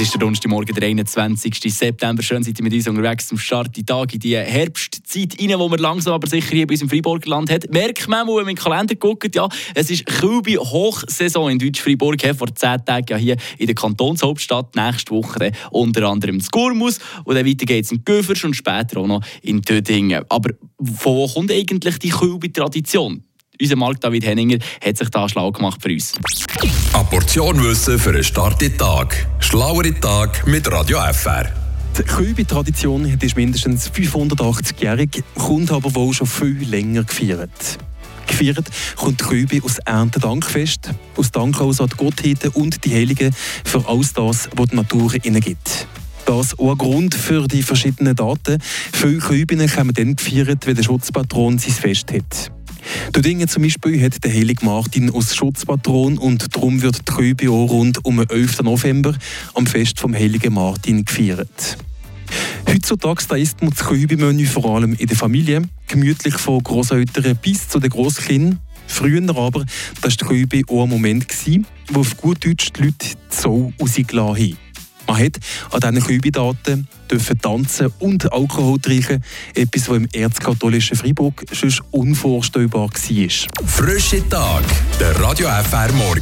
Es ist der Donnerstagmorgen, der 21. September. Schön seid ihr mit uns unterwegs zum Start die Tag in die Herbstzeit rein, wo wir langsam aber sicher hier bei uns im Freiburgerland hat. Merkt man, wenn man in den Kalender guckt, ja, es ist Kühlbi Hochsaison in Deutsch-Freiburg. Vor zehn Tagen ja hier in der Kantonshauptstadt. Nächste Woche unter anderem in Skurmus. Und dann weiter geht es in Göfers und später auch noch in Tödingen. Aber von wo kommt eigentlich die Kühlbi-Tradition? Unser Marc David Henninger hat sich da schlau gemacht für uns. Eine Portion Wissen für einen starken Tag. Schlauere Tag mit Radio FR. Die Kübi-Tradition ist mindestens 580-jährig, kommt aber wohl schon viel länger gefeiert. Gefeiert kommt die Kübi aus Erntedankfest, aus Dank an die Gottheiten und die Heiligen für alles das, was die Natur ihnen gibt. Das auch ein Grund für die verschiedenen Daten. Viele Kübinnen kommen dann gefeiert, wenn der Schutzpatron sein Fest hat. Dodingen zum Beispiel hat der Heilige Martin als Schutzpatron und darum wird die Kübi auch rund um den 11. November am Fest vom Heiligen Martin gefeiert. Heutzutage da isst man das Kübi-Menü vor allem in der Familie, gemütlich von Großeltern bis zu den Großkindern. Früher aber, das war die Kübi auch ein Moment, wo auf gut Deutsch die Leute die Sau rausgelassen haben. Man hat an diesen Kübidaten dürfen tanzen und Alkohol trinken, etwas, was im erzkatholischen Freiburg schon unvorstellbar war. Frische Tag, der Radio FR Morgen.